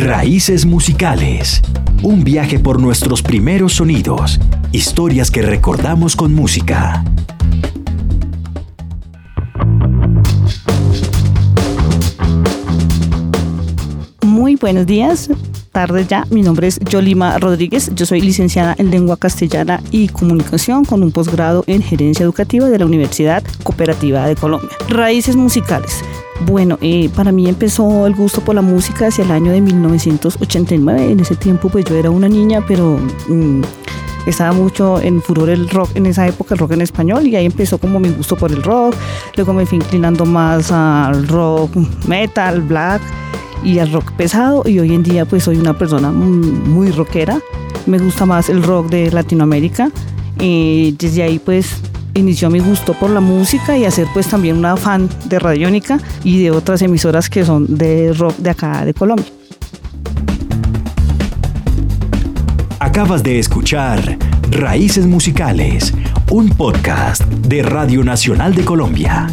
Raíces musicales. Un viaje por nuestros primeros sonidos. Historias que recordamos con música. Muy buenos días, tardes ya. Mi nombre es Yolima Rodríguez. Yo soy licenciada en lengua castellana y comunicación con un posgrado en gerencia educativa de la Universidad Cooperativa de Colombia. Raíces musicales. Bueno, eh, para mí empezó el gusto por la música hacia el año de 1989. En ese tiempo pues yo era una niña, pero mm, estaba mucho en furor el rock en esa época, el rock en español, y ahí empezó como mi gusto por el rock. Luego me fui inclinando más al rock metal, black y al rock pesado y hoy en día pues soy una persona muy, rockera. Me gusta más el rock de Latinoamérica. y desde ahí pues inició mi gusto por la música y hacer pues también una fan de Radiónica y de otras emisoras que son de rock de acá de Colombia. Acabas de escuchar Raíces Musicales, un podcast de Radio Nacional de Colombia.